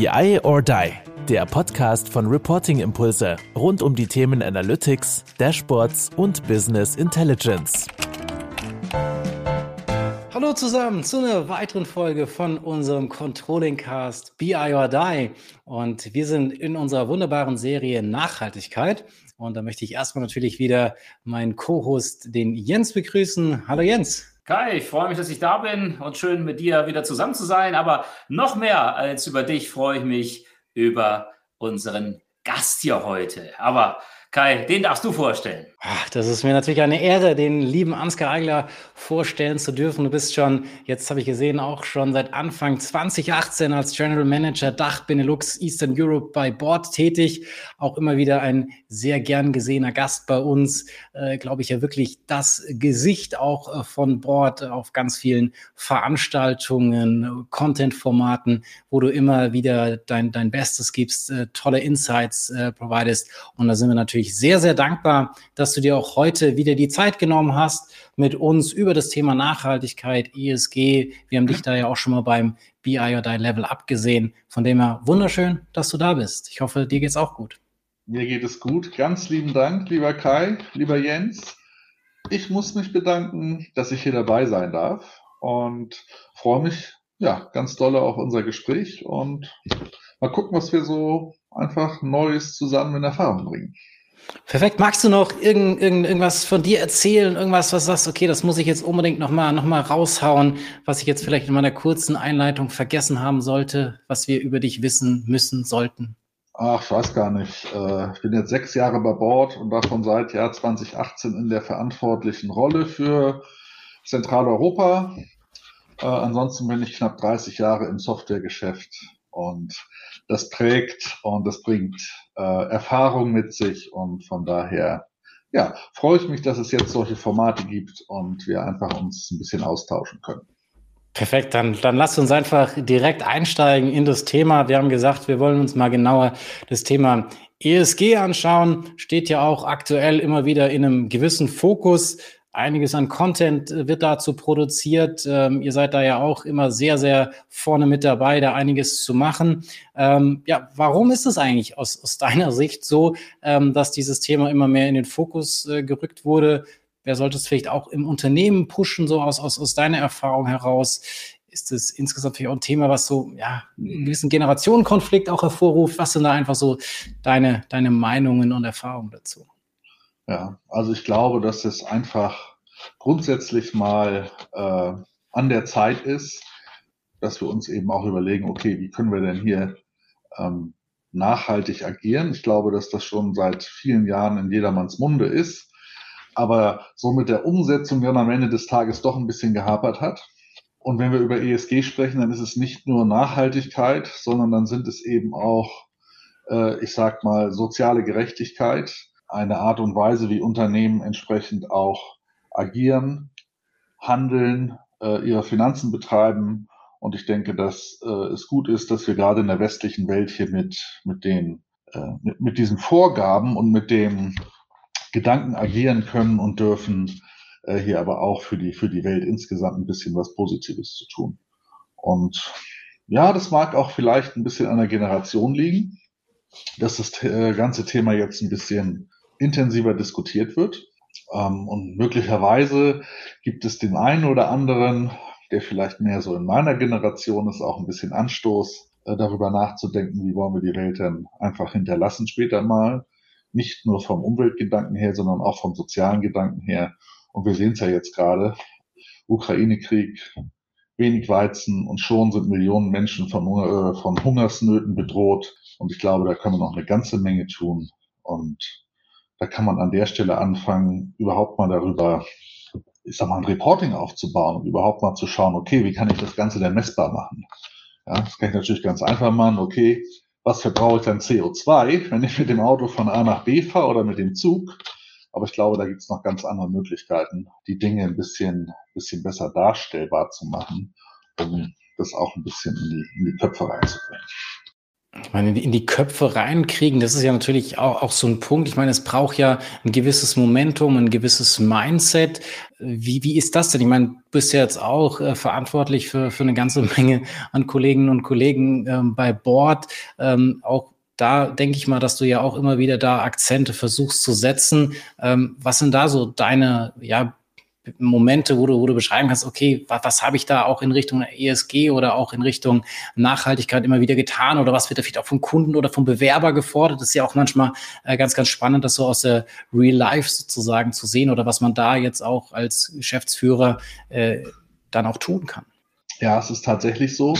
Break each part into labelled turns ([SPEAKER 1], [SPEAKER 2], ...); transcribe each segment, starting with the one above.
[SPEAKER 1] BI or Die, der Podcast von Reporting Impulse rund um die Themen Analytics, Dashboards und Business Intelligence.
[SPEAKER 2] Hallo zusammen zu einer weiteren Folge von unserem Controlling Cast BI or Die. Und wir sind in unserer wunderbaren Serie Nachhaltigkeit. Und da möchte ich erstmal natürlich wieder meinen Co-Host, den Jens, begrüßen. Hallo Jens.
[SPEAKER 3] Kai, ich freue mich, dass ich da bin und schön mit dir wieder zusammen zu sein. Aber noch mehr als über dich freue ich mich über unseren Gast hier heute. Aber Kai, den darfst du vorstellen.
[SPEAKER 2] Ach, das ist mir natürlich eine Ehre, den lieben Ansgar Eigler vorstellen zu dürfen. Du bist schon, jetzt habe ich gesehen, auch schon seit Anfang 2018 als General Manager Dach Benelux Eastern Europe bei Bord tätig. Auch immer wieder ein sehr gern gesehener Gast bei uns. Äh, Glaube ich ja wirklich das Gesicht auch äh, von Bord auf ganz vielen Veranstaltungen, Content-Formaten, wo du immer wieder dein, dein Bestes gibst, äh, tolle Insights äh, providest. Und da sind wir natürlich natürlich sehr, sehr dankbar, dass du dir auch heute wieder die Zeit genommen hast, mit uns über das Thema Nachhaltigkeit, ESG. Wir haben dich da ja auch schon mal beim BI or Die Level abgesehen. Von dem her wunderschön, dass du da bist. Ich hoffe, dir geht's auch gut.
[SPEAKER 4] Mir geht es gut. Ganz lieben Dank, lieber Kai, lieber Jens. Ich muss mich bedanken, dass ich hier dabei sein darf und freue mich ja ganz doll auf unser Gespräch und mal gucken, was wir so einfach Neues zusammen in Erfahrung bringen.
[SPEAKER 2] Perfekt. Magst du noch irgend, irgend, irgendwas von dir erzählen? Irgendwas, was sagst, okay, das muss ich jetzt unbedingt nochmal noch mal raushauen, was ich jetzt vielleicht in meiner kurzen Einleitung vergessen haben sollte, was wir über dich wissen müssen, sollten?
[SPEAKER 4] Ach, ich weiß gar nicht. Äh, ich bin jetzt sechs Jahre bei Bord und davon seit Jahr 2018 in der verantwortlichen Rolle für Zentraleuropa. Äh, ansonsten bin ich knapp 30 Jahre im Softwaregeschäft und das prägt und das bringt Erfahrung mit sich und von daher ja, freue ich mich, dass es jetzt solche Formate gibt und wir einfach uns ein bisschen austauschen können.
[SPEAKER 2] Perfekt, dann, dann lasst uns einfach direkt einsteigen in das Thema. Wir haben gesagt, wir wollen uns mal genauer das Thema ESG anschauen. Steht ja auch aktuell immer wieder in einem gewissen Fokus. Einiges an Content äh, wird dazu produziert. Ähm, ihr seid da ja auch immer sehr, sehr vorne mit dabei, da einiges zu machen. Ähm, ja, warum ist es eigentlich aus, aus deiner Sicht so, ähm, dass dieses Thema immer mehr in den Fokus äh, gerückt wurde? Wer sollte es vielleicht auch im Unternehmen pushen, so aus, aus, aus deiner Erfahrung heraus? Ist es insgesamt vielleicht auch ein Thema, was so ja, einen gewissen Generationenkonflikt auch hervorruft? Was sind da einfach so deine, deine Meinungen und Erfahrungen dazu?
[SPEAKER 4] Ja, also ich glaube, dass es einfach grundsätzlich mal äh, an der Zeit ist, dass wir uns eben auch überlegen, okay, wie können wir denn hier ähm, nachhaltig agieren? Ich glaube, dass das schon seit vielen Jahren in jedermanns Munde ist, aber so mit der Umsetzung dann am Ende des Tages doch ein bisschen gehapert hat. Und wenn wir über ESG sprechen, dann ist es nicht nur Nachhaltigkeit, sondern dann sind es eben auch, äh, ich sag mal, soziale Gerechtigkeit, eine Art und Weise, wie Unternehmen entsprechend auch agieren, handeln, äh, ihre Finanzen betreiben. Und ich denke, dass äh, es gut ist, dass wir gerade in der westlichen Welt hier mit, mit, den, äh, mit, mit diesen Vorgaben und mit dem Gedanken agieren können und dürfen, äh, hier aber auch für die, für die Welt insgesamt ein bisschen was Positives zu tun. Und ja, das mag auch vielleicht ein bisschen an der Generation liegen, dass das äh, ganze Thema jetzt ein bisschen intensiver diskutiert wird. Ähm, und möglicherweise gibt es den einen oder anderen, der vielleicht mehr so in meiner Generation ist, auch ein bisschen Anstoß, äh, darüber nachzudenken, wie wollen wir die Welt denn einfach hinterlassen später mal. Nicht nur vom Umweltgedanken her, sondern auch vom sozialen Gedanken her. Und wir sehen es ja jetzt gerade. Ukraine-Krieg, wenig Weizen und schon sind Millionen Menschen von, äh, von Hungersnöten bedroht. Und ich glaube, da können wir noch eine ganze Menge tun. Und da kann man an der Stelle anfangen, überhaupt mal darüber, ich sag mal, ein Reporting aufzubauen und überhaupt mal zu schauen, okay, wie kann ich das Ganze denn messbar machen? Ja, das kann ich natürlich ganz einfach machen, okay, was verbrauche ich dann CO2, wenn ich mit dem Auto von A nach B fahre oder mit dem Zug? Aber ich glaube, da gibt es noch ganz andere Möglichkeiten, die Dinge ein bisschen, bisschen besser darstellbar zu machen, um das auch ein bisschen in die, in die Köpfe reinzubringen.
[SPEAKER 2] Ich meine, in die Köpfe reinkriegen, das ist ja natürlich auch, auch so ein Punkt. Ich meine, es braucht ja ein gewisses Momentum, ein gewisses Mindset. Wie, wie ist das denn? Ich meine, du bist ja jetzt auch äh, verantwortlich für, für eine ganze Menge an Kolleginnen und Kollegen ähm, bei Bord. Ähm, auch da denke ich mal, dass du ja auch immer wieder da Akzente versuchst zu setzen. Ähm, was sind da so deine ja, Momente, wo du, wo du beschreiben kannst, okay, was, was habe ich da auch in Richtung ESG oder auch in Richtung Nachhaltigkeit immer wieder getan oder was wird da vielleicht auch vom Kunden oder vom Bewerber gefordert? Das ist ja auch manchmal äh, ganz, ganz spannend, das so aus der Real Life sozusagen zu sehen oder was man da jetzt auch als Geschäftsführer äh, dann auch tun kann.
[SPEAKER 4] Ja, es ist tatsächlich so,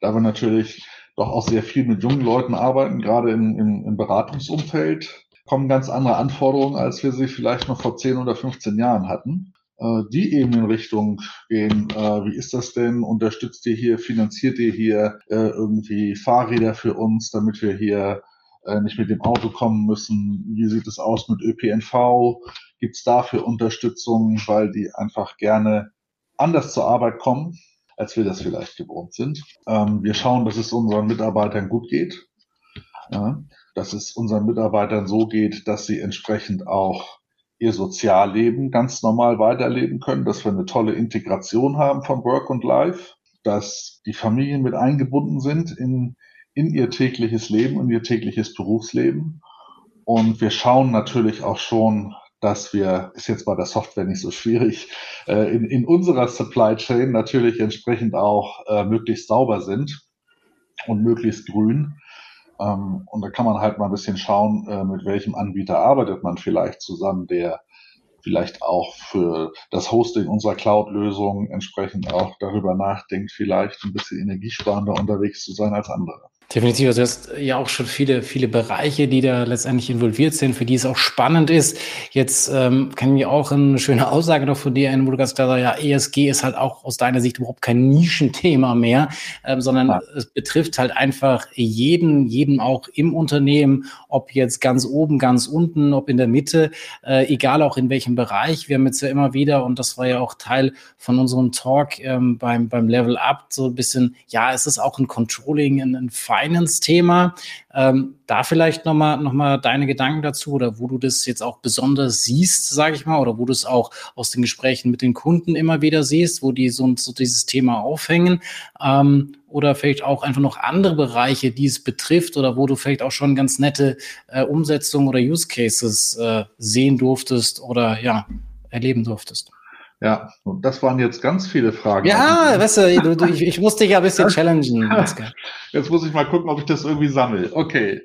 [SPEAKER 4] da wir natürlich doch auch sehr viel mit jungen Leuten arbeiten, gerade im, im, im Beratungsumfeld, kommen ganz andere Anforderungen, als wir sie vielleicht noch vor 10 oder 15 Jahren hatten. Äh, die eben in Richtung gehen, äh, wie ist das denn, unterstützt ihr hier, finanziert ihr hier äh, irgendwie Fahrräder für uns, damit wir hier nicht mit dem Auto kommen müssen, wie sieht es aus mit ÖPNV, gibt es dafür Unterstützung, weil die einfach gerne anders zur Arbeit kommen, als wir das vielleicht gewohnt sind. Ähm, wir schauen, dass es unseren Mitarbeitern gut geht, dass es unseren Mitarbeitern so geht, dass sie entsprechend auch ihr Sozialleben ganz normal weiterleben können, dass wir eine tolle Integration haben von Work und Life, dass die Familien mit eingebunden sind in, in ihr tägliches Leben und ihr tägliches Berufsleben. Und wir schauen natürlich auch schon, dass wir, ist jetzt bei der Software nicht so schwierig, äh, in, in unserer Supply Chain natürlich entsprechend auch äh, möglichst sauber sind und möglichst grün. Ähm, und da kann man halt mal ein bisschen schauen, äh, mit welchem Anbieter arbeitet man vielleicht zusammen, der vielleicht auch für das Hosting unserer Cloud-Lösung entsprechend auch darüber nachdenkt, vielleicht ein bisschen energiesparender unterwegs zu sein als andere.
[SPEAKER 2] Definitiv. Also du hast ja auch schon viele, viele Bereiche, die da letztendlich involviert sind, für die es auch spannend ist. Jetzt ähm, kann ich mir auch eine schöne Aussage noch von dir ein, wo du ganz klar sagst, ja, ESG ist halt auch aus deiner Sicht überhaupt kein Nischenthema mehr, ähm, sondern ja. es betrifft halt einfach jeden, jeden auch im Unternehmen, ob jetzt ganz oben, ganz unten, ob in der Mitte, äh, egal auch in welchem Bereich. Wir haben jetzt ja immer wieder, und das war ja auch Teil von unserem Talk ähm, beim, beim Level Up, so ein bisschen, ja, es ist auch ein Controlling, ein, ein Finance-Thema. Ähm, da vielleicht nochmal noch mal deine Gedanken dazu oder wo du das jetzt auch besonders siehst, sage ich mal, oder wo du es auch aus den Gesprächen mit den Kunden immer wieder siehst, wo die so, so dieses Thema aufhängen. Ähm, oder vielleicht auch einfach noch andere Bereiche, die es betrifft oder wo du vielleicht auch schon ganz nette äh, Umsetzungen oder Use Cases äh, sehen durftest oder ja, erleben durftest.
[SPEAKER 4] Ja, und das waren jetzt ganz viele Fragen.
[SPEAKER 2] Ja, weißt du, du, ich, ich muss dich ja ein bisschen challengen.
[SPEAKER 4] Jetzt muss ich mal gucken, ob ich das irgendwie sammle. Okay.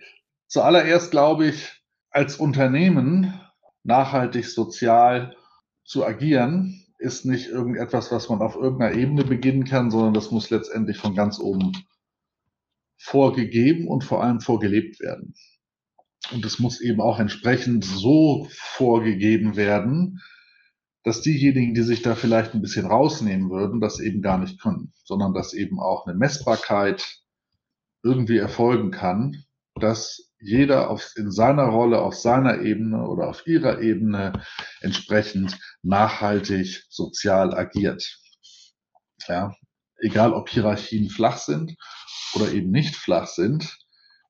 [SPEAKER 4] Zuallererst glaube ich, als Unternehmen nachhaltig sozial zu agieren, ist nicht irgendetwas, was man auf irgendeiner Ebene beginnen kann, sondern das muss letztendlich von ganz oben vorgegeben und vor allem vorgelebt werden. Und es muss eben auch entsprechend so vorgegeben werden, dass diejenigen, die sich da vielleicht ein bisschen rausnehmen würden, das eben gar nicht können, sondern dass eben auch eine Messbarkeit irgendwie erfolgen kann, dass jeder auf, in seiner Rolle, auf seiner Ebene oder auf ihrer Ebene entsprechend nachhaltig sozial agiert. Ja, egal ob Hierarchien flach sind oder eben nicht flach sind,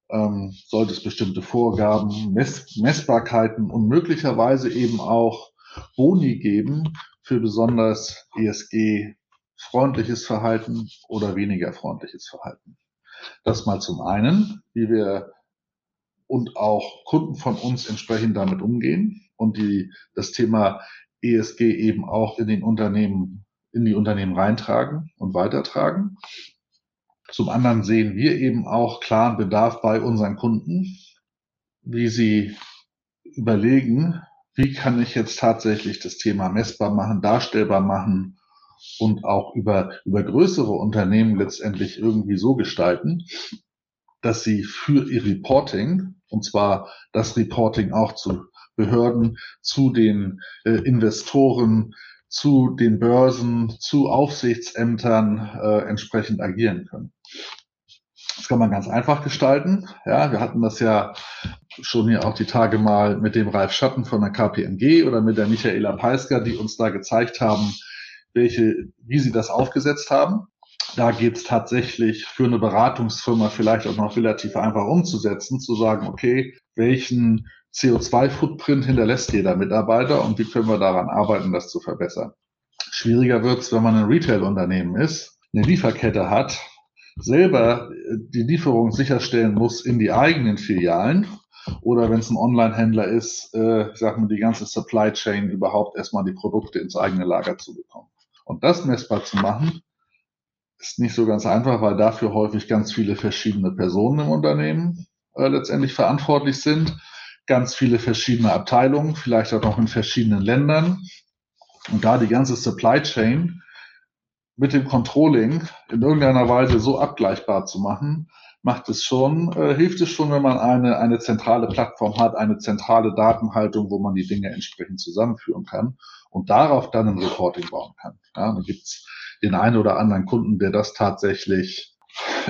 [SPEAKER 4] ähm, sollte es bestimmte Vorgaben, Mess Messbarkeiten und möglicherweise eben auch Boni geben für besonders ESG-freundliches Verhalten oder weniger freundliches Verhalten. Das mal zum einen, wie wir und auch Kunden von uns entsprechend damit umgehen und die das Thema ESG eben auch in den Unternehmen, in die Unternehmen reintragen und weitertragen. Zum anderen sehen wir eben auch klaren Bedarf bei unseren Kunden, wie sie überlegen, wie kann ich jetzt tatsächlich das Thema messbar machen, darstellbar machen und auch über, über größere Unternehmen letztendlich irgendwie so gestalten, dass sie für ihr Reporting, und zwar das Reporting auch zu Behörden, zu den äh, Investoren, zu den Börsen, zu Aufsichtsämtern äh, entsprechend agieren können. Das kann man ganz einfach gestalten. Ja, wir hatten das ja schon hier auch die Tage mal mit dem Ralf Schatten von der KPMG oder mit der Michaela Peisker, die uns da gezeigt haben, welche, wie sie das aufgesetzt haben. da geht es tatsächlich für eine Beratungsfirma vielleicht auch noch relativ einfach umzusetzen, zu sagen, okay, welchen CO2-Footprint hinterlässt jeder Mitarbeiter und wie können wir daran arbeiten, das zu verbessern. Schwieriger wird es, wenn man ein Retail-Unternehmen ist, eine Lieferkette hat, selber die Lieferung sicherstellen muss in die eigenen Filialen oder wenn es ein Online-Händler ist, äh, sagen wir, die ganze Supply Chain überhaupt erstmal die Produkte ins eigene Lager zu bekommen. Und das messbar zu machen, ist nicht so ganz einfach, weil dafür häufig ganz viele verschiedene Personen im Unternehmen äh, letztendlich verantwortlich sind, ganz viele verschiedene Abteilungen, vielleicht auch noch in verschiedenen Ländern. Und da die ganze Supply Chain mit dem Controlling in irgendeiner Weise so abgleichbar zu machen, macht es schon, äh, hilft es schon, wenn man eine, eine zentrale Plattform hat, eine zentrale Datenhaltung, wo man die Dinge entsprechend zusammenführen kann und darauf dann ein Reporting bauen kann. Ja, dann gibt's den einen oder anderen Kunden, der das tatsächlich,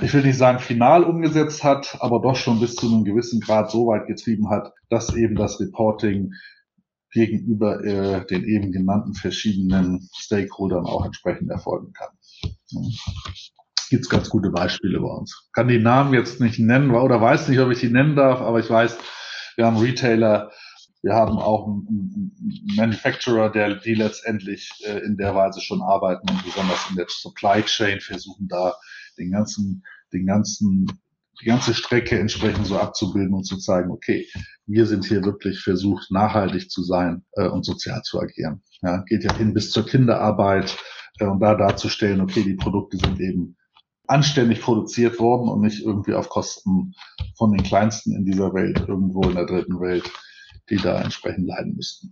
[SPEAKER 4] ich will nicht sagen final umgesetzt hat, aber doch schon bis zu einem gewissen Grad so weit getrieben hat, dass eben das Reporting gegenüber äh, den eben genannten verschiedenen Stakeholdern auch entsprechend erfolgen kann. Ja. Gibt es ganz gute Beispiele bei uns. Kann die Namen jetzt nicht nennen oder weiß nicht, ob ich die nennen darf, aber ich weiß, wir haben Retailer, wir haben auch einen, Manufacturer, der die letztendlich äh, in der Weise schon arbeiten und besonders in der Supply Chain versuchen da den ganzen, den ganzen, die ganze Strecke entsprechend so abzubilden und zu zeigen, okay, wir sind hier wirklich versucht, nachhaltig zu sein äh, und sozial zu agieren. Ja, geht ja hin bis zur Kinderarbeit äh, und da darzustellen, okay, die Produkte sind eben anständig produziert worden und nicht irgendwie auf Kosten von den Kleinsten in dieser Welt, irgendwo in der dritten Welt die da entsprechend leiden müssten.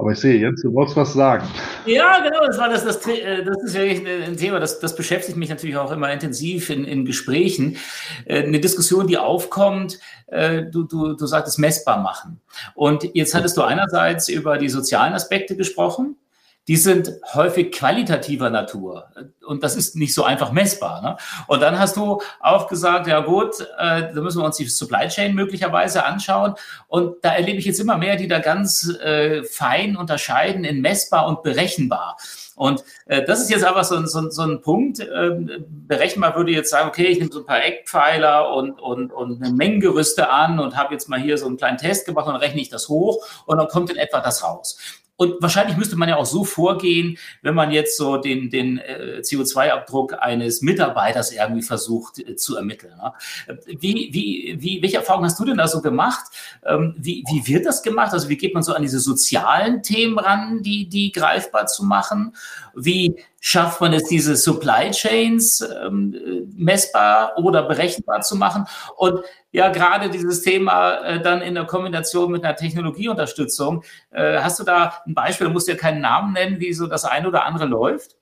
[SPEAKER 4] Aber ich sehe jetzt, du wolltest was sagen.
[SPEAKER 3] Ja, genau, das war das, das, äh, das ist ja ein Thema, das, das beschäftigt mich natürlich auch immer intensiv in, in Gesprächen. Äh, eine Diskussion, die aufkommt, äh, du, du, du sagtest messbar machen. Und jetzt hattest du einerseits über die sozialen Aspekte gesprochen die sind häufig qualitativer Natur. Und das ist nicht so einfach messbar. Ne? Und dann hast du auch gesagt, ja gut, äh, da müssen wir uns die Supply Chain möglicherweise anschauen. Und da erlebe ich jetzt immer mehr, die da ganz äh, fein unterscheiden in messbar und berechenbar. Und äh, das ist jetzt aber so, so, so ein Punkt. Äh, berechenbar würde jetzt sagen, okay, ich nehme so ein paar Eckpfeiler und, und, und eine Mengengerüste an und habe jetzt mal hier so einen kleinen Test gemacht und rechne ich das hoch und dann kommt in etwa das raus. Und wahrscheinlich müsste man ja auch so vorgehen, wenn man jetzt so den, den äh, CO2-Abdruck eines Mitarbeiters irgendwie versucht äh, zu ermitteln. Ne? Wie, wie, wie, welche Erfahrungen hast du denn da so gemacht? Ähm, wie, wie wird das gemacht? Also wie geht man so an diese sozialen Themen ran, die, die greifbar zu machen? Wie schafft man es, diese Supply Chains ähm, messbar oder berechenbar zu machen? Und ja, gerade dieses Thema äh, dann in der Kombination mit einer Technologieunterstützung. Äh, hast du da ein Beispiel, du musst ja keinen Namen nennen, wie so das eine oder andere läuft?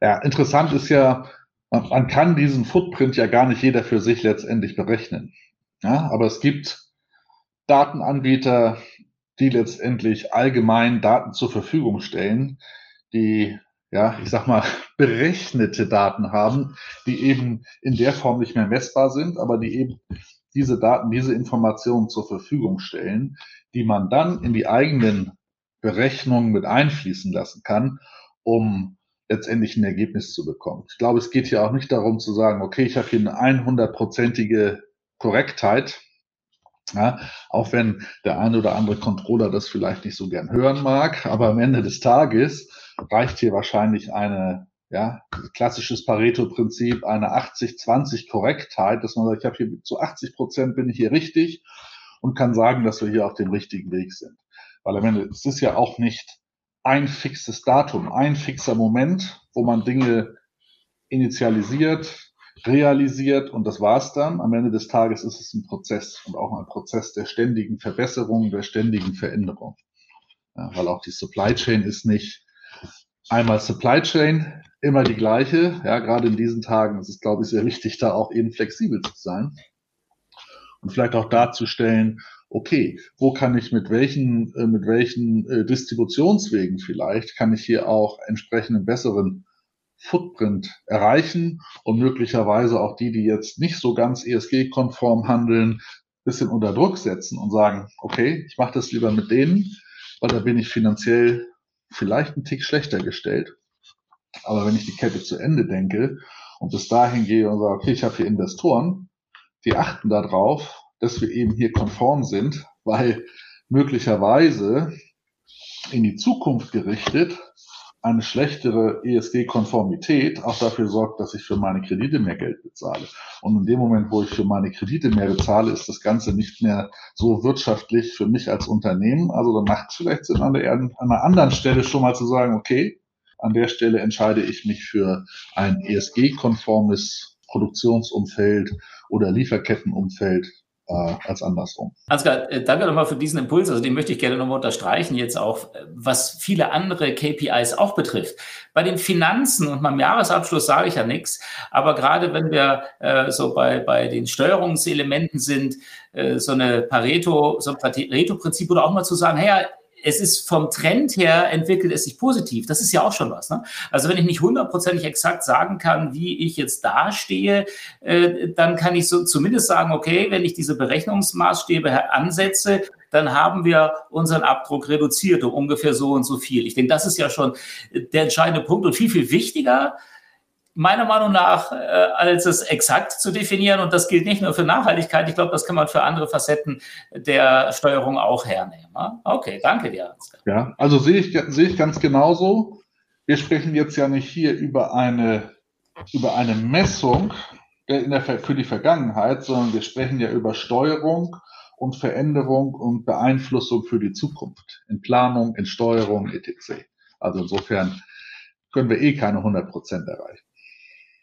[SPEAKER 4] Ja, interessant ist ja, man kann diesen Footprint ja gar nicht jeder für sich letztendlich berechnen. Ja, aber es gibt Datenanbieter, die letztendlich allgemein Daten zur Verfügung stellen, die ja, ich sag mal, berechnete Daten haben, die eben in der Form nicht mehr messbar sind, aber die eben diese Daten, diese Informationen zur Verfügung stellen, die man dann in die eigenen Berechnungen mit einfließen lassen kann, um letztendlich ein Ergebnis zu bekommen. Ich glaube, es geht hier auch nicht darum zu sagen, okay, ich habe hier eine 100-prozentige Korrektheit, ja, auch wenn der eine oder andere Controller das vielleicht nicht so gern hören mag, aber am Ende des Tages reicht hier wahrscheinlich eine, ja, klassisches Pareto-Prinzip, eine 80-20 Korrektheit, dass man sagt, ich habe hier zu 80 Prozent bin ich hier richtig und kann sagen, dass wir hier auf dem richtigen Weg sind. Weil am Ende, es ist ja auch nicht ein fixes Datum, ein fixer Moment, wo man Dinge initialisiert, realisiert und das war's dann. Am Ende des Tages ist es ein Prozess und auch ein Prozess der ständigen Verbesserung, der ständigen Veränderung. Ja, weil auch die Supply Chain ist nicht einmal Supply Chain, immer die gleiche. Ja, gerade in diesen Tagen ist es, glaube ich, sehr wichtig, da auch eben flexibel zu sein und vielleicht auch darzustellen, okay, wo kann ich mit welchen, äh, mit welchen äh, Distributionswegen vielleicht kann ich hier auch entsprechenden besseren Footprint erreichen und möglicherweise auch die, die jetzt nicht so ganz ESG-konform handeln, bisschen unter Druck setzen und sagen, okay, ich mache das lieber mit denen, weil da bin ich finanziell vielleicht einen Tick schlechter gestellt. Aber wenn ich die Kette zu Ende denke und bis dahin gehe und sage, okay, ich habe hier Investoren, die achten darauf, dass wir eben hier konform sind, weil möglicherweise in die Zukunft gerichtet eine schlechtere ESG-Konformität auch dafür sorgt, dass ich für meine Kredite mehr Geld bezahle. Und in dem Moment, wo ich für meine Kredite mehr bezahle, ist das Ganze nicht mehr so wirtschaftlich für mich als Unternehmen. Also dann macht es vielleicht Sinn, an, der, an einer anderen Stelle schon mal zu sagen, okay, an der Stelle entscheide ich mich für ein ESG-konformes Produktionsumfeld oder Lieferkettenumfeld äh, als andersrum.
[SPEAKER 3] Ansgar, äh, danke nochmal für diesen Impuls. Also den möchte ich gerne nochmal unterstreichen, jetzt auch, äh, was viele andere KPIs auch betrifft. Bei den Finanzen und beim Jahresabschluss sage ich ja nichts, aber gerade wenn wir äh, so bei, bei den Steuerungselementen sind, äh, so eine Pareto, so ein Pareto-Prinzip oder auch mal zu sagen, hey, es ist vom Trend her entwickelt es sich positiv. Das ist ja auch schon was. Ne? Also wenn ich nicht hundertprozentig exakt sagen kann, wie ich jetzt dastehe, äh, dann kann ich so zumindest sagen, okay, wenn ich diese Berechnungsmaßstäbe ansetze, dann haben wir unseren Abdruck reduziert um ungefähr so und so viel. Ich denke, das ist ja schon der entscheidende Punkt und viel, viel wichtiger meiner Meinung nach, äh, als es exakt zu definieren. Und das gilt nicht nur für Nachhaltigkeit. Ich glaube, das kann man für andere Facetten der Steuerung auch hernehmen. Ne? Okay, danke dir.
[SPEAKER 4] Ja, also sehe ich, sehe ich ganz genauso. Wir sprechen jetzt ja nicht hier über eine, über eine Messung in der, für die Vergangenheit, sondern wir sprechen ja über Steuerung und Veränderung und Beeinflussung für die Zukunft. In Planung, in Steuerung, etc. Also insofern können wir eh keine 100 Prozent erreichen.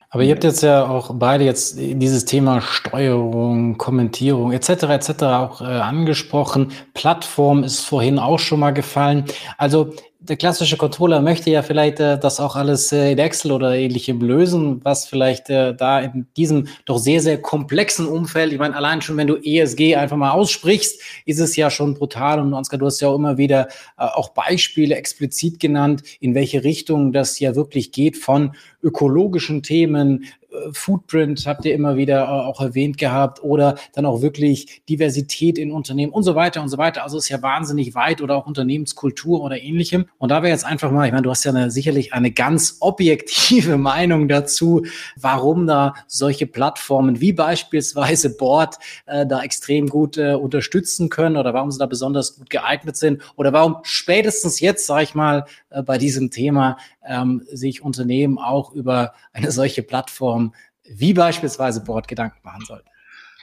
[SPEAKER 2] Aber ihr habt jetzt ja auch beide jetzt dieses Thema Steuerung, Kommentierung etc. etc. auch äh, angesprochen. Plattform ist vorhin auch schon mal gefallen. Also der klassische Controller möchte ja vielleicht äh, das auch alles äh, in Excel oder ähnlichem lösen, was vielleicht äh, da in diesem doch sehr, sehr komplexen Umfeld, ich meine, allein schon, wenn du ESG einfach mal aussprichst, ist es ja schon brutal. Und Ansgar, du hast ja auch immer wieder äh, auch Beispiele explizit genannt, in welche Richtung das ja wirklich geht von ökologischen Themen, Footprint habt ihr immer wieder äh, auch erwähnt gehabt oder dann auch wirklich Diversität in Unternehmen und so weiter und so weiter. Also ist ja wahnsinnig weit oder auch Unternehmenskultur oder ähnlichem. Und da wäre jetzt einfach mal, ich meine, du hast ja eine, sicherlich eine ganz objektive Meinung dazu, warum da solche Plattformen wie beispielsweise Board äh, da extrem gut äh, unterstützen können oder warum sie da besonders gut geeignet sind oder warum spätestens jetzt, sage ich mal, äh, bei diesem Thema ähm, sich Unternehmen auch über eine solche Plattform wie beispielsweise Board Gedanken machen sollten.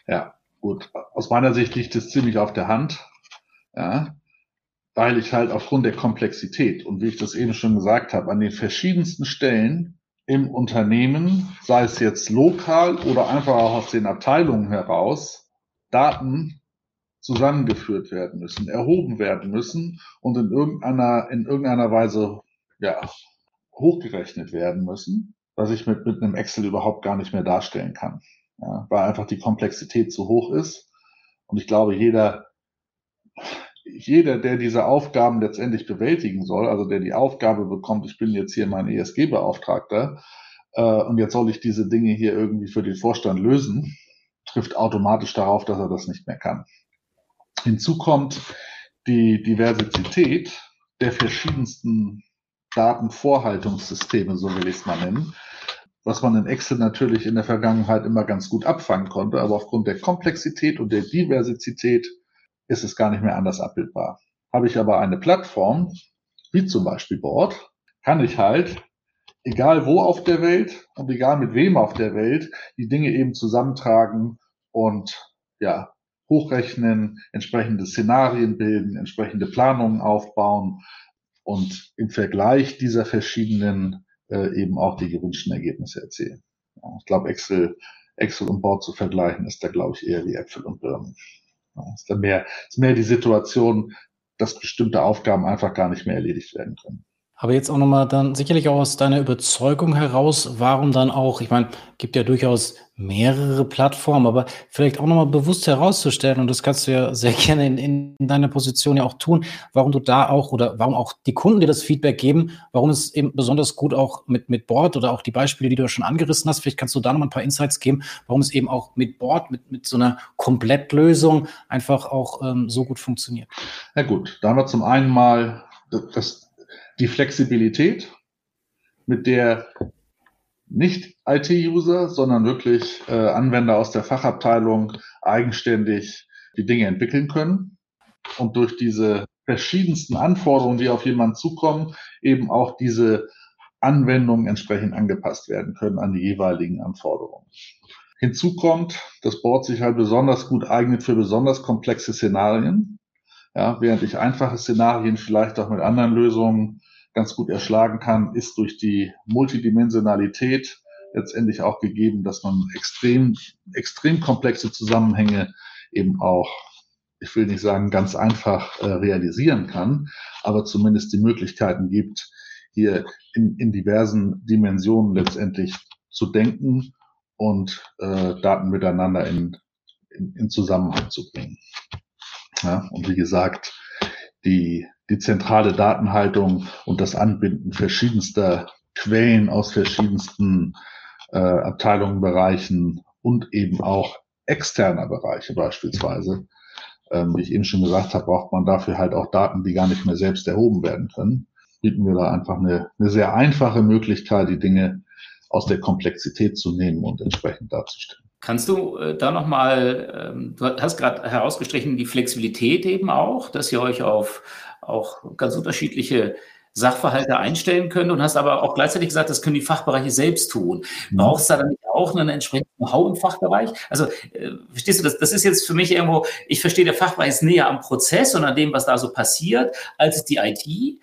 [SPEAKER 4] Ja, gut. Aus meiner Sicht liegt es ziemlich auf der Hand, ja, weil ich halt aufgrund der Komplexität und wie ich das eben schon gesagt habe, an den verschiedensten Stellen im Unternehmen, sei es jetzt lokal oder einfach auch aus den Abteilungen heraus, Daten zusammengeführt werden müssen, erhoben werden müssen und in irgendeiner, in irgendeiner Weise ja, hochgerechnet werden müssen, was ich mit, mit einem Excel überhaupt gar nicht mehr darstellen kann, ja, weil einfach die Komplexität zu hoch ist. Und ich glaube, jeder, jeder, der diese Aufgaben letztendlich bewältigen soll, also der die Aufgabe bekommt, ich bin jetzt hier mein ESG-Beauftragter äh, und jetzt soll ich diese Dinge hier irgendwie für den Vorstand lösen, trifft automatisch darauf, dass er das nicht mehr kann. Hinzu kommt die Diversität der verschiedensten Datenvorhaltungssysteme, so will ich es mal nennen, was man in Excel natürlich in der Vergangenheit immer ganz gut abfangen konnte, aber aufgrund der Komplexität und der Diversität ist es gar nicht mehr anders abbildbar. Habe ich aber eine Plattform, wie zum Beispiel Board, kann ich halt, egal wo auf der Welt und egal mit wem auf der Welt, die Dinge eben zusammentragen und ja, hochrechnen, entsprechende Szenarien bilden, entsprechende Planungen aufbauen und im Vergleich dieser verschiedenen äh, eben auch die gewünschten Ergebnisse erzielen. Ja, ich glaube, Excel, Excel und Board zu vergleichen, ist da, glaube ich, eher wie Äpfel und Birnen. Ja, ist da mehr, ist mehr die Situation, dass bestimmte Aufgaben einfach gar nicht mehr erledigt werden können.
[SPEAKER 2] Aber jetzt auch nochmal dann sicherlich auch aus deiner Überzeugung heraus, warum dann auch, ich meine, gibt ja durchaus mehrere Plattformen, aber vielleicht auch nochmal bewusst herauszustellen, und das kannst du ja sehr gerne in, in deiner Position ja auch tun, warum du da auch oder warum auch die Kunden dir das Feedback geben, warum es eben besonders gut auch mit, mit Board oder auch die Beispiele, die du schon angerissen hast, vielleicht kannst du da nochmal ein paar Insights geben, warum es eben auch mit Board, mit, mit so einer Komplettlösung einfach auch ähm, so gut funktioniert.
[SPEAKER 4] Ja gut, da haben wir zum einen mal das die Flexibilität, mit der nicht IT-User, sondern wirklich äh, Anwender aus der Fachabteilung eigenständig die Dinge entwickeln können und durch diese verschiedensten Anforderungen, die auf jemanden zukommen, eben auch diese Anwendungen entsprechend angepasst werden können an die jeweiligen Anforderungen. Hinzu kommt, das Board sich halt besonders gut eignet für besonders komplexe Szenarien. Ja, während ich einfache Szenarien vielleicht auch mit anderen Lösungen ganz gut erschlagen kann, ist durch die Multidimensionalität letztendlich auch gegeben, dass man extrem, extrem komplexe Zusammenhänge eben auch, ich will nicht sagen, ganz einfach äh, realisieren kann, aber zumindest die Möglichkeiten gibt, hier in, in diversen Dimensionen letztendlich zu denken und äh, Daten miteinander in, in, in Zusammenhang zu bringen. Ja, und wie gesagt, die, die zentrale Datenhaltung und das Anbinden verschiedenster Quellen aus verschiedensten äh, Abteilungen, Bereichen und eben auch externer Bereiche beispielsweise. Ähm, wie ich eben schon gesagt habe, braucht man dafür halt auch Daten, die gar nicht mehr selbst erhoben werden können. Bieten wir da einfach eine, eine sehr einfache Möglichkeit, die Dinge aus der Komplexität zu nehmen und entsprechend darzustellen.
[SPEAKER 3] Kannst du äh, da nochmal, ähm, du hast gerade herausgestrichen, die Flexibilität eben auch, dass ihr euch auf auch ganz unterschiedliche Sachverhalte einstellen könnt und hast aber auch gleichzeitig gesagt, das können die Fachbereiche selbst tun. Mhm. Brauchst du da dann nicht auch einen entsprechenden Know-how im Fachbereich? Also, äh, verstehst du, das, das ist jetzt für mich irgendwo, ich verstehe, der Fachbereich ist näher am Prozess und an dem, was da so passiert, als die IT.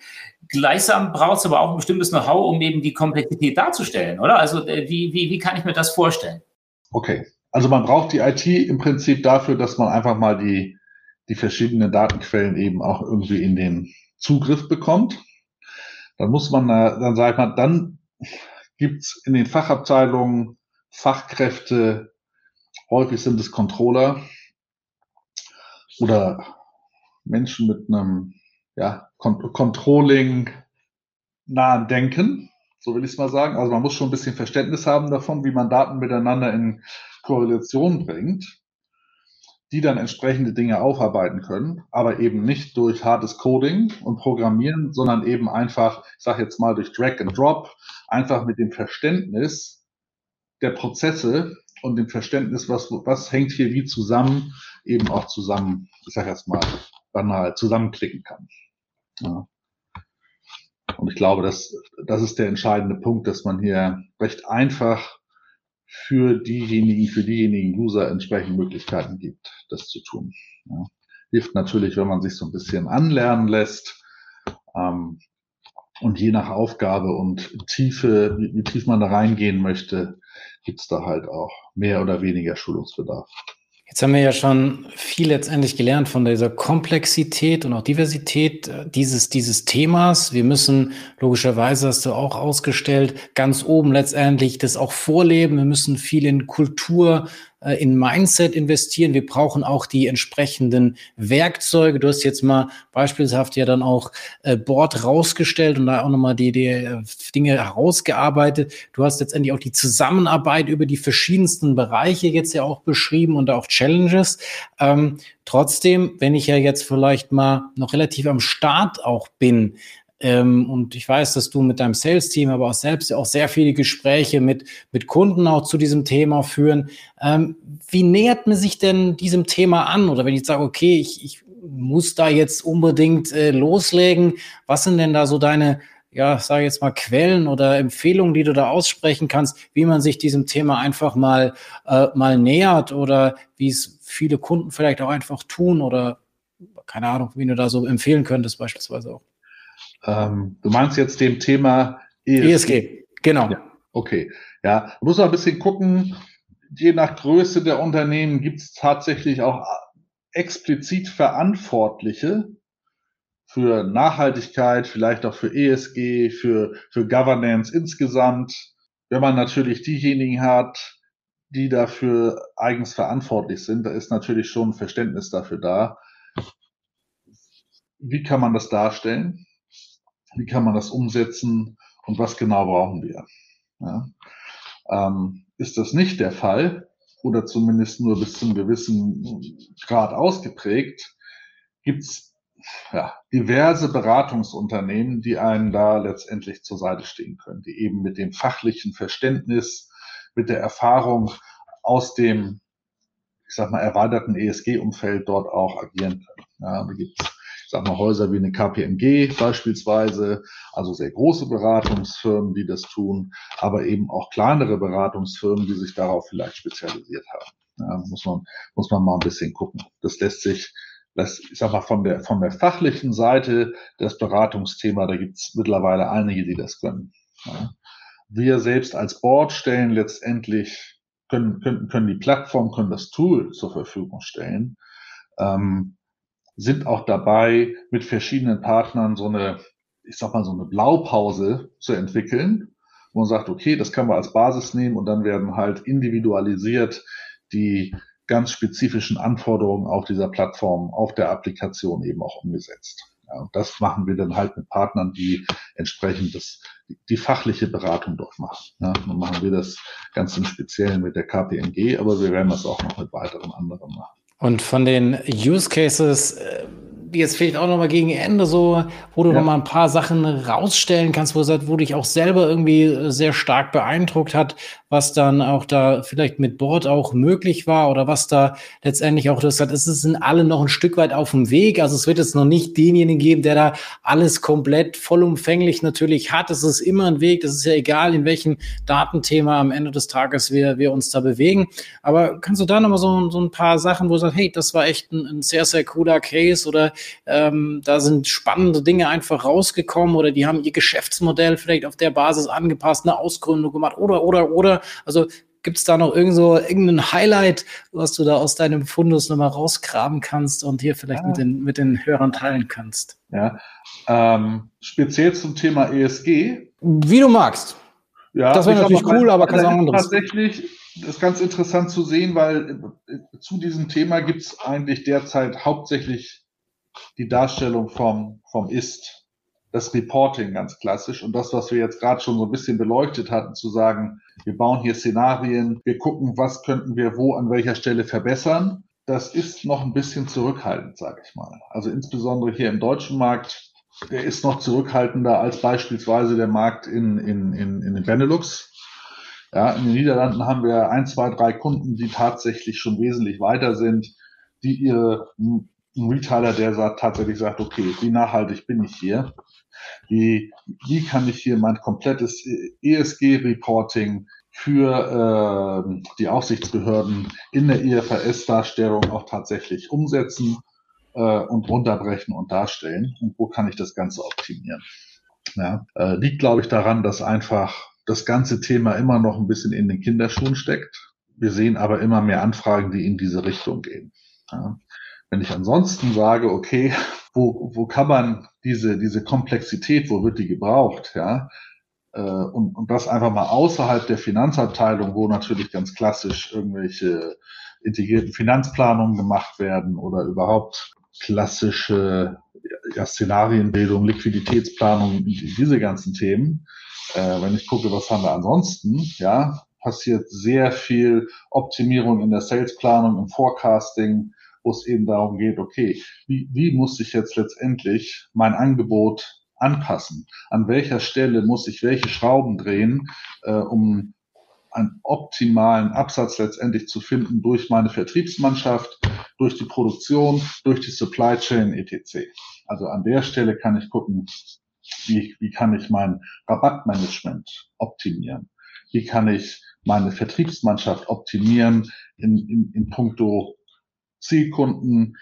[SPEAKER 3] Gleichsam braucht es aber auch ein bestimmtes Know-how, um eben die Komplexität darzustellen, oder? Also, äh, wie, wie, wie kann ich mir das vorstellen?
[SPEAKER 4] Okay. Also man braucht die IT im Prinzip dafür, dass man einfach mal die, die verschiedenen Datenquellen eben auch irgendwie in den Zugriff bekommt. Dann muss man, dann sagt man, dann gibt's in den Fachabteilungen Fachkräfte, häufig sind es Controller oder Menschen mit einem ja, Controlling nahen Denken, so will ich es mal sagen. Also man muss schon ein bisschen Verständnis haben davon, wie man Daten miteinander in Korrelation bringt, die dann entsprechende Dinge aufarbeiten können, aber eben nicht durch hartes Coding und Programmieren, sondern eben einfach, ich sage jetzt mal durch Drag and Drop, einfach mit dem Verständnis der Prozesse und dem Verständnis, was, was hängt hier wie zusammen, eben auch zusammen, ich sage jetzt mal, banal zusammenklicken kann. Ja. Und ich glaube, das, das ist der entscheidende Punkt, dass man hier recht einfach für diejenigen, für diejenigen User entsprechend Möglichkeiten gibt, das zu tun. Ja. Hilft natürlich, wenn man sich so ein bisschen anlernen lässt. Ähm, und je nach Aufgabe und Tiefe, wie, wie tief man da reingehen möchte, gibt's da halt auch mehr oder weniger Schulungsbedarf.
[SPEAKER 2] Jetzt haben wir ja schon viel letztendlich gelernt von dieser Komplexität und auch Diversität äh, dieses, dieses Themas. Wir müssen logischerweise, hast du auch ausgestellt, ganz oben letztendlich das auch vorleben. Wir müssen viel in Kultur, äh, in Mindset investieren. Wir brauchen auch die entsprechenden Werkzeuge. Du hast jetzt mal beispielshaft ja dann auch äh, Board rausgestellt und da auch nochmal die, die äh, Dinge herausgearbeitet. Du hast letztendlich auch die Zusammenarbeit über die verschiedensten Bereiche jetzt ja auch beschrieben und auch Challenges. Ähm, trotzdem, wenn ich ja jetzt vielleicht mal noch relativ am Start auch bin, ähm, und ich weiß, dass du mit deinem Sales-Team, aber auch selbst auch sehr viele Gespräche mit, mit Kunden auch zu diesem Thema führen. Ähm, wie nähert man sich denn diesem Thema an? Oder wenn ich sage, okay, ich, ich muss da jetzt unbedingt äh, loslegen, was sind denn da so deine, ja, sage jetzt mal Quellen oder Empfehlungen, die du da aussprechen kannst, wie man sich diesem Thema einfach mal, äh, mal nähert oder wie es viele Kunden vielleicht auch einfach tun oder keine Ahnung, wie du da so empfehlen könntest beispielsweise auch.
[SPEAKER 4] Ähm, du meinst jetzt dem Thema ESG?
[SPEAKER 2] ESG, genau.
[SPEAKER 4] Ja, okay. Ja, muss man ein bisschen gucken. Je nach Größe der Unternehmen gibt es tatsächlich auch explizit Verantwortliche für Nachhaltigkeit, vielleicht auch für ESG, für, für Governance insgesamt. Wenn man natürlich diejenigen hat, die dafür eigens verantwortlich sind, da ist natürlich schon ein Verständnis dafür da. Wie kann man das darstellen? Wie kann man das umsetzen und was genau brauchen wir. Ja. Ähm, ist das nicht der Fall oder zumindest nur bis zum gewissen Grad ausgeprägt, gibt es ja, diverse Beratungsunternehmen, die einen da letztendlich zur Seite stehen können, die eben mit dem fachlichen Verständnis, mit der Erfahrung aus dem, ich sag mal, erweiterten ESG-Umfeld dort auch agieren können. Ja, da gibt es, sag mal, Häuser wie eine KPMG beispielsweise, also sehr große Beratungsfirmen, die das tun, aber eben auch kleinere Beratungsfirmen, die sich darauf vielleicht spezialisiert haben. Ja, muss man, muss man mal ein bisschen gucken. Das lässt sich das, ich sag mal, von der, von der fachlichen Seite das Beratungsthema, da gibt es mittlerweile einige, die das können. Wir selbst als Board stellen letztendlich, können, können, können die Plattform, können das Tool zur Verfügung stellen, ähm, sind auch dabei, mit verschiedenen Partnern so eine, ich sag mal, so eine Blaupause zu entwickeln, wo man sagt, okay, das können wir als Basis nehmen und dann werden halt individualisiert die ganz spezifischen Anforderungen auf dieser Plattform, auf der Applikation eben auch umgesetzt. Ja, und das machen wir dann halt mit Partnern, die entsprechend das, die fachliche Beratung dort machen. Ja, dann machen wir das ganz im Speziellen mit der KPMG, aber wir werden das auch noch mit weiteren anderen machen.
[SPEAKER 2] Und von den Use Cases, äh, jetzt vielleicht auch noch mal gegen Ende so, wo du ja. noch mal ein paar Sachen rausstellen kannst, wo, wo dich auch selber irgendwie äh, sehr stark beeindruckt hat, was dann auch da vielleicht mit Bord auch möglich war oder was da letztendlich auch das hat. Es sind alle noch ein Stück weit auf dem Weg. Also es wird jetzt noch nicht denjenigen geben, der da alles komplett vollumfänglich natürlich hat. Es ist immer ein Weg. Das ist ja egal, in welchem Datenthema am Ende des Tages wir, wir uns da bewegen. Aber kannst du da noch mal so, so ein paar Sachen, wo du sagst, hey, das war echt ein, ein sehr, sehr cooler Case oder ähm, da sind spannende Dinge einfach rausgekommen oder die haben ihr Geschäftsmodell vielleicht auf der Basis angepasst, eine Ausgründung gemacht oder, oder, oder. Also gibt es da noch irgend so, irgendein Highlight, was du da aus deinem Fundus nochmal rausgraben kannst und hier vielleicht ja. mit, den, mit den Hörern teilen kannst?
[SPEAKER 4] Ja, ähm, speziell zum Thema ESG.
[SPEAKER 2] Wie du magst.
[SPEAKER 4] Ja, das wäre natürlich cool, aber kann auch anderes. Tatsächlich ist ganz interessant zu sehen, weil äh, zu diesem Thema gibt es eigentlich derzeit hauptsächlich die Darstellung vom, vom Ist, das Reporting ganz klassisch und das, was wir jetzt gerade schon so ein bisschen beleuchtet hatten, zu sagen, wir bauen hier Szenarien, wir gucken, was könnten wir wo an welcher Stelle verbessern. Das ist noch ein bisschen zurückhaltend, sage ich mal. Also insbesondere hier im deutschen Markt, der ist noch zurückhaltender als beispielsweise der Markt in, in, in, in den Benelux. Ja, in den Niederlanden haben wir ein, zwei, drei Kunden, die tatsächlich schon wesentlich weiter sind, die ihre ein Retailer, der sagt, tatsächlich sagt, okay, wie nachhaltig bin ich hier? Wie, wie kann ich hier mein komplettes ESG-Reporting für äh, die Aufsichtsbehörden in der IFRS-Darstellung auch tatsächlich umsetzen äh, und runterbrechen und darstellen? Und wo kann ich das Ganze optimieren? Ja, äh, liegt, glaube ich, daran, dass einfach das ganze Thema immer noch ein bisschen in den Kinderschuhen steckt. Wir sehen aber immer mehr Anfragen, die in diese Richtung gehen. Ja. Wenn ich ansonsten sage, okay, wo, wo kann man diese, diese Komplexität, wo wird die gebraucht, ja, äh, und, und das einfach mal außerhalb der Finanzabteilung, wo natürlich ganz klassisch irgendwelche integrierten Finanzplanungen gemacht werden oder überhaupt klassische ja, Szenarienbildung, Liquiditätsplanung, diese ganzen Themen. Äh, wenn ich gucke, was haben wir ansonsten, ja, passiert sehr viel Optimierung in der Salesplanung, im Forecasting, wo es eben darum geht, okay, wie, wie muss ich jetzt letztendlich mein Angebot anpassen? An welcher Stelle muss ich welche Schrauben drehen, äh, um einen optimalen Absatz letztendlich zu finden durch meine Vertriebsmannschaft, durch die Produktion, durch die Supply Chain etc. Also an der Stelle kann ich gucken, wie, wie kann ich mein Rabattmanagement optimieren? Wie kann ich meine Vertriebsmannschaft optimieren in, in, in puncto Zielkunden,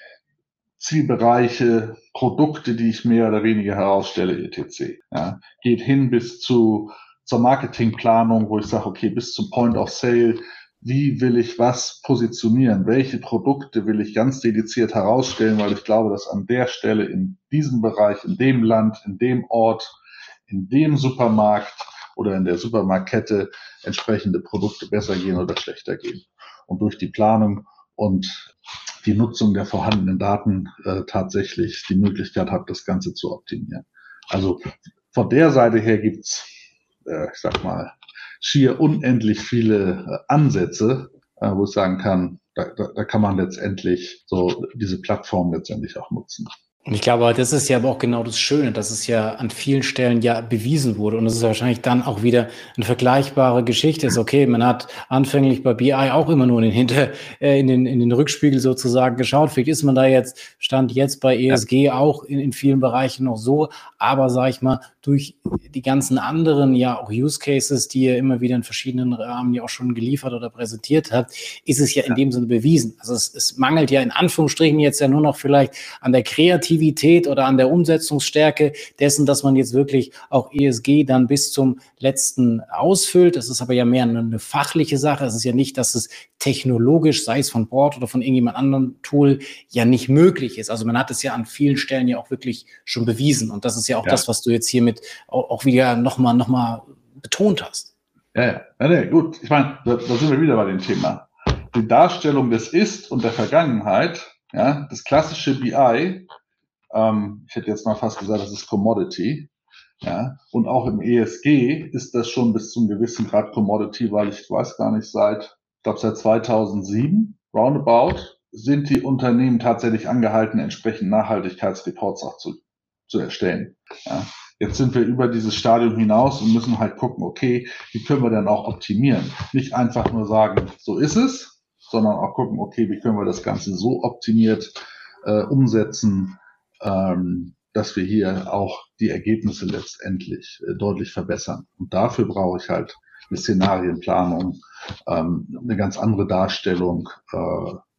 [SPEAKER 4] Zielbereiche, Produkte, die ich mehr oder weniger herausstelle, etc. Ja, geht hin bis zu zur Marketingplanung, wo ich sage, okay, bis zum Point of Sale, wie will ich was positionieren? Welche Produkte will ich ganz dediziert herausstellen? Weil ich glaube, dass an der Stelle in diesem Bereich, in dem Land, in dem Ort, in dem Supermarkt oder in der Supermarktkette entsprechende Produkte besser gehen oder schlechter gehen. Und durch die Planung und die Nutzung der vorhandenen Daten äh, tatsächlich die Möglichkeit hat, das Ganze zu optimieren. Also von der Seite her gibt's, äh, ich sag mal, schier unendlich viele äh, Ansätze, äh, wo ich sagen kann, da, da, da kann man letztendlich so diese Plattform letztendlich auch nutzen.
[SPEAKER 2] Und ich glaube, das ist ja aber auch genau das Schöne, dass es ja an vielen Stellen ja bewiesen wurde. Und es ist wahrscheinlich dann auch wieder eine vergleichbare Geschichte. Ist okay, man hat anfänglich bei BI auch immer nur in den Hinter, äh, in den, in den Rückspiegel sozusagen geschaut. Vielleicht ist man da jetzt, stand jetzt bei ESG ja. auch in, in vielen Bereichen noch so. Aber sag ich mal, durch die ganzen anderen ja auch Use Cases, die ihr immer wieder in verschiedenen Rahmen ja auch schon geliefert oder präsentiert habt, ist es ja, ja. in dem Sinne bewiesen. Also es, es mangelt ja in Anführungsstrichen jetzt ja nur noch vielleicht an der Kreativität oder an der Umsetzungsstärke dessen, dass man jetzt wirklich auch ESG dann bis zum letzten ausfüllt. Das ist aber ja mehr eine, eine fachliche Sache. Es ist ja nicht, dass es technologisch, sei es von Bord oder von irgendjemand anderem Tool, ja nicht möglich ist. Also man hat es ja an vielen Stellen ja auch wirklich schon bewiesen. Und das ist ja auch ja. das, was du jetzt hiermit auch, auch wieder nochmal noch mal betont hast.
[SPEAKER 4] Ja, ja, ja nee, gut. Ich meine, da, da sind wir wieder bei dem Thema. Die Darstellung des Ist und der Vergangenheit, ja, das klassische BI, ähm, ich hätte jetzt mal fast gesagt, das ist Commodity, ja, und auch im ESG ist das schon bis zum gewissen Grad Commodity, weil ich weiß gar nicht, seit ich glaube seit 2007, roundabout, sind die Unternehmen tatsächlich angehalten, entsprechend Nachhaltigkeitsreports auch zu, zu erstellen. Ja. Jetzt sind wir über dieses Stadium hinaus und müssen halt gucken, okay, wie können wir denn auch optimieren? Nicht einfach nur sagen, so ist es, sondern auch gucken, okay, wie können wir das Ganze so optimiert äh, umsetzen, ähm, dass wir hier auch die Ergebnisse letztendlich äh, deutlich verbessern. Und dafür brauche ich halt eine Szenarienplanung, ähm, eine ganz andere Darstellung, äh,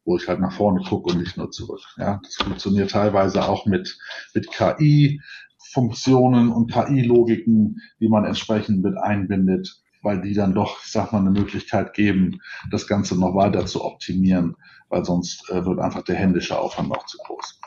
[SPEAKER 4] wo ich halt nach vorne gucke und nicht nur zurück. Ja, das funktioniert teilweise auch mit, mit KI, Funktionen und KI-Logiken, die man entsprechend mit einbindet, weil die dann doch, ich sag mal, eine Möglichkeit geben, das Ganze noch weiter zu optimieren, weil sonst äh, wird einfach der händische Aufwand noch zu groß.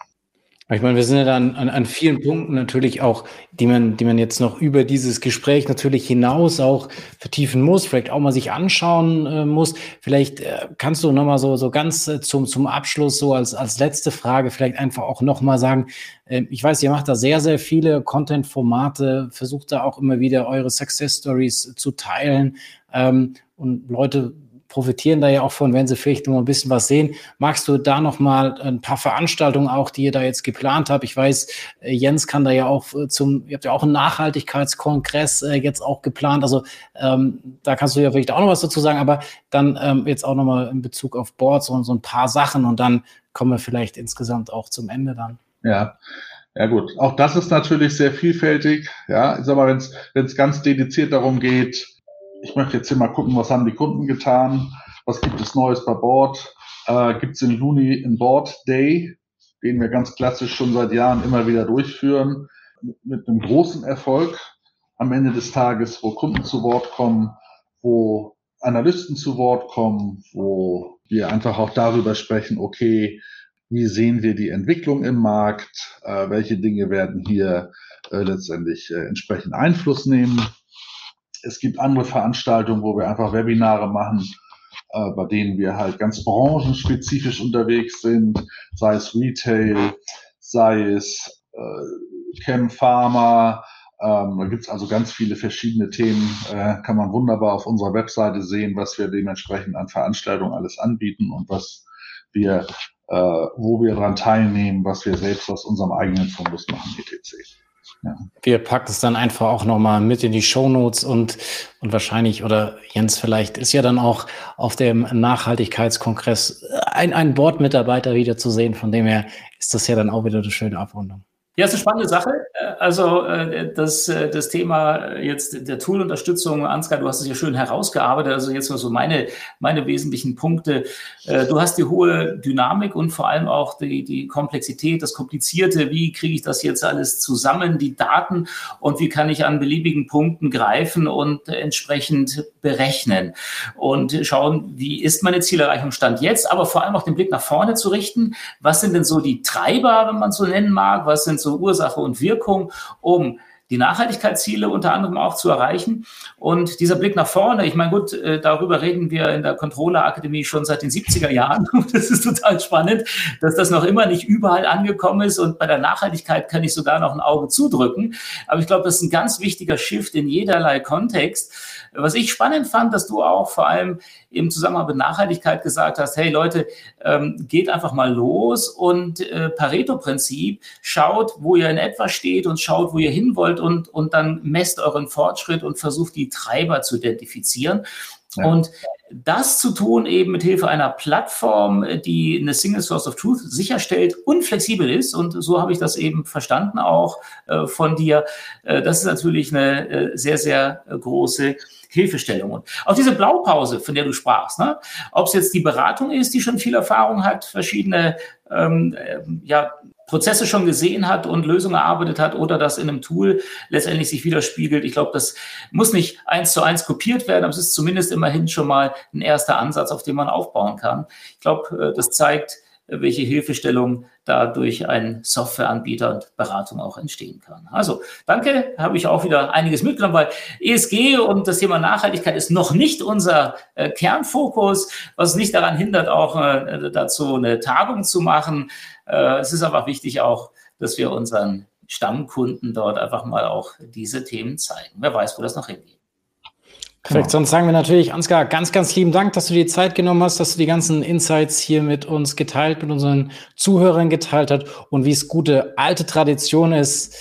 [SPEAKER 2] Ich meine, wir sind ja dann an, an vielen Punkten natürlich auch, die man, die man jetzt noch über dieses Gespräch natürlich hinaus auch vertiefen muss, vielleicht auch mal sich anschauen äh, muss. Vielleicht äh, kannst du nochmal so, so ganz äh, zum, zum Abschluss, so als, als letzte Frage, vielleicht einfach auch nochmal sagen, äh, ich weiß, ihr macht da sehr, sehr viele Content-Formate, versucht da auch immer wieder eure Success Stories zu teilen. Ähm, und Leute profitieren da ja auch von, wenn sie vielleicht noch ein bisschen was sehen. Magst du da noch mal ein paar Veranstaltungen auch, die ihr da jetzt geplant habt? Ich weiß, äh, Jens kann da ja auch äh, zum, ihr habt ja auch einen Nachhaltigkeitskongress äh, jetzt auch geplant. Also ähm, da kannst du ja vielleicht auch noch was dazu sagen, aber dann ähm, jetzt auch noch mal in Bezug auf Boards und so ein paar Sachen und dann kommen wir vielleicht insgesamt auch zum Ende dann.
[SPEAKER 4] Ja. Ja gut, auch das ist natürlich sehr vielfältig. Ja, ich sag mal, wenn es ganz dediziert darum geht, ich möchte jetzt hier mal gucken, was haben die Kunden getan, was gibt es Neues bei Bord. Äh, gibt es im Juni einen Board Day, den wir ganz klassisch schon seit Jahren immer wieder durchführen, mit, mit einem großen Erfolg am Ende des Tages, wo Kunden zu Wort kommen, wo Analysten zu Wort kommen, wo wir einfach auch darüber sprechen, okay, wie sehen wir die Entwicklung im Markt, äh, welche Dinge werden hier äh, letztendlich äh, entsprechend Einfluss nehmen es gibt andere Veranstaltungen, wo wir einfach Webinare machen, äh, bei denen wir halt ganz branchenspezifisch unterwegs sind, sei es Retail, sei es äh, Chem Pharma, ähm, da gibt's also ganz viele verschiedene Themen, äh, kann man wunderbar auf unserer Webseite sehen, was wir dementsprechend an Veranstaltungen alles anbieten und was wir, äh, wo wir daran teilnehmen, was wir selbst aus unserem eigenen Fundus machen, etc.
[SPEAKER 2] Ja. Wir packen es dann einfach auch nochmal mit in die Shownotes und, und wahrscheinlich, oder Jens, vielleicht ist ja dann auch auf dem Nachhaltigkeitskongress ein, ein Bordmitarbeiter wieder zu sehen. Von dem her ist das ja dann auch wieder eine schöne Abrundung.
[SPEAKER 3] Ja, ist eine spannende Sache. Äh, also äh, das, äh, das Thema jetzt der Tool-Unterstützung, Ansgar, du hast es ja schön herausgearbeitet. Also jetzt mal so meine, meine wesentlichen Punkte. Du hast die hohe Dynamik und vor allem auch die, die Komplexität, das Komplizierte. Wie kriege ich das jetzt alles zusammen, die Daten und wie kann ich an beliebigen Punkten greifen und entsprechend berechnen und schauen, wie ist meine Zielerreichung Stand jetzt, aber vor allem auch den Blick nach vorne zu richten. Was sind denn so die Treiber, wenn man so nennen mag? Was sind so Ursache und Wirkung, um die Nachhaltigkeitsziele unter anderem auch zu erreichen. Und dieser Blick nach vorne, ich meine, gut, äh, darüber reden wir in der Controller Akademie schon seit den 70er Jahren. Das ist total spannend, dass das noch immer nicht überall angekommen ist. Und bei der Nachhaltigkeit kann ich sogar noch ein Auge zudrücken. Aber ich glaube, das ist ein ganz wichtiger Shift in jederlei Kontext. Was ich spannend fand, dass du auch vor allem im Zusammenhang mit Nachhaltigkeit gesagt hast, hey Leute, ähm, geht einfach mal los und äh, Pareto-Prinzip, schaut, wo ihr in etwa steht und schaut, wo ihr hin wollt und, und dann messt euren Fortschritt und versucht, die Treiber zu identifizieren. Ja. Und das zu tun eben mit Hilfe einer Plattform, die eine Single Source of Truth sicherstellt und flexibel ist. Und so habe ich das eben verstanden auch äh, von dir. Äh, das ist natürlich eine äh, sehr, sehr große Hilfestellung. Und auch diese Blaupause, von der du sprachst, ne? ob es jetzt die Beratung ist, die schon viel Erfahrung hat, verschiedene ähm, ja, Prozesse schon gesehen hat und Lösungen erarbeitet hat oder das in einem Tool letztendlich sich widerspiegelt. Ich glaube, das muss nicht eins zu eins kopiert werden, aber es ist zumindest immerhin schon mal ein erster Ansatz, auf den man aufbauen kann. Ich glaube, äh, das zeigt, welche Hilfestellung da durch einen Softwareanbieter und Beratung auch entstehen kann. Also danke, habe ich auch wieder einiges mitgenommen, weil ESG und das Thema Nachhaltigkeit ist noch nicht unser äh, Kernfokus, was nicht daran hindert, auch äh, dazu eine Tagung zu machen. Äh, es ist einfach wichtig auch, dass wir unseren Stammkunden dort einfach mal auch diese Themen zeigen. Wer weiß, wo das noch hingeht.
[SPEAKER 2] Perfekt. Sonst sagen wir natürlich, Ansgar, ganz, ganz lieben Dank, dass du dir Zeit genommen hast, dass du die ganzen Insights hier mit uns geteilt, mit unseren Zuhörern geteilt hast und wie es gute alte Tradition ist,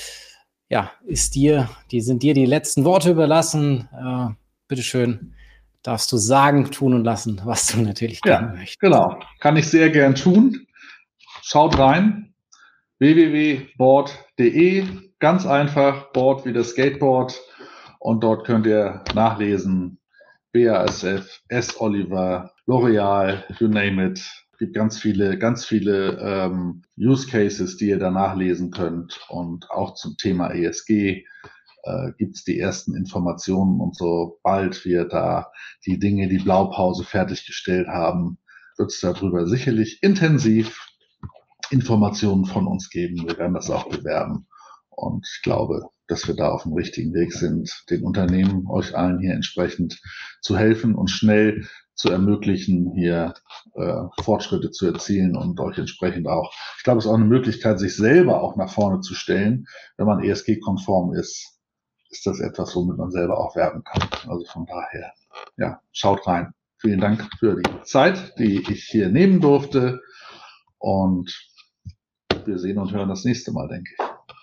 [SPEAKER 2] ja, ist dir, die sind dir die letzten Worte überlassen. Äh, bitteschön, darfst du sagen, tun und lassen, was du natürlich
[SPEAKER 4] gerne ja, möchtest. Genau, kann ich sehr gern tun. Schaut rein, www.board.de, ganz einfach, Board wie das Skateboard und dort könnt ihr nachlesen, BASF, S. Oliver, L'Oreal, you name it. Es gibt ganz viele, ganz viele ähm, Use Cases, die ihr da nachlesen könnt. Und auch zum Thema ESG äh, gibt es die ersten Informationen und sobald wir da die Dinge, die Blaupause fertiggestellt haben, wird es darüber sicherlich intensiv Informationen von uns geben. Wir werden das auch bewerben. Und ich glaube, dass wir da auf dem richtigen Weg sind, den Unternehmen, euch allen hier entsprechend zu helfen und schnell zu ermöglichen, hier äh, Fortschritte zu erzielen und euch entsprechend auch. Ich glaube, es ist auch eine Möglichkeit, sich selber auch nach vorne zu stellen. Wenn man ESG-konform ist, ist das etwas, womit man selber auch werben kann. Also von daher, ja, schaut rein. Vielen Dank für die Zeit, die ich hier nehmen durfte. Und wir sehen und hören das nächste Mal, denke ich.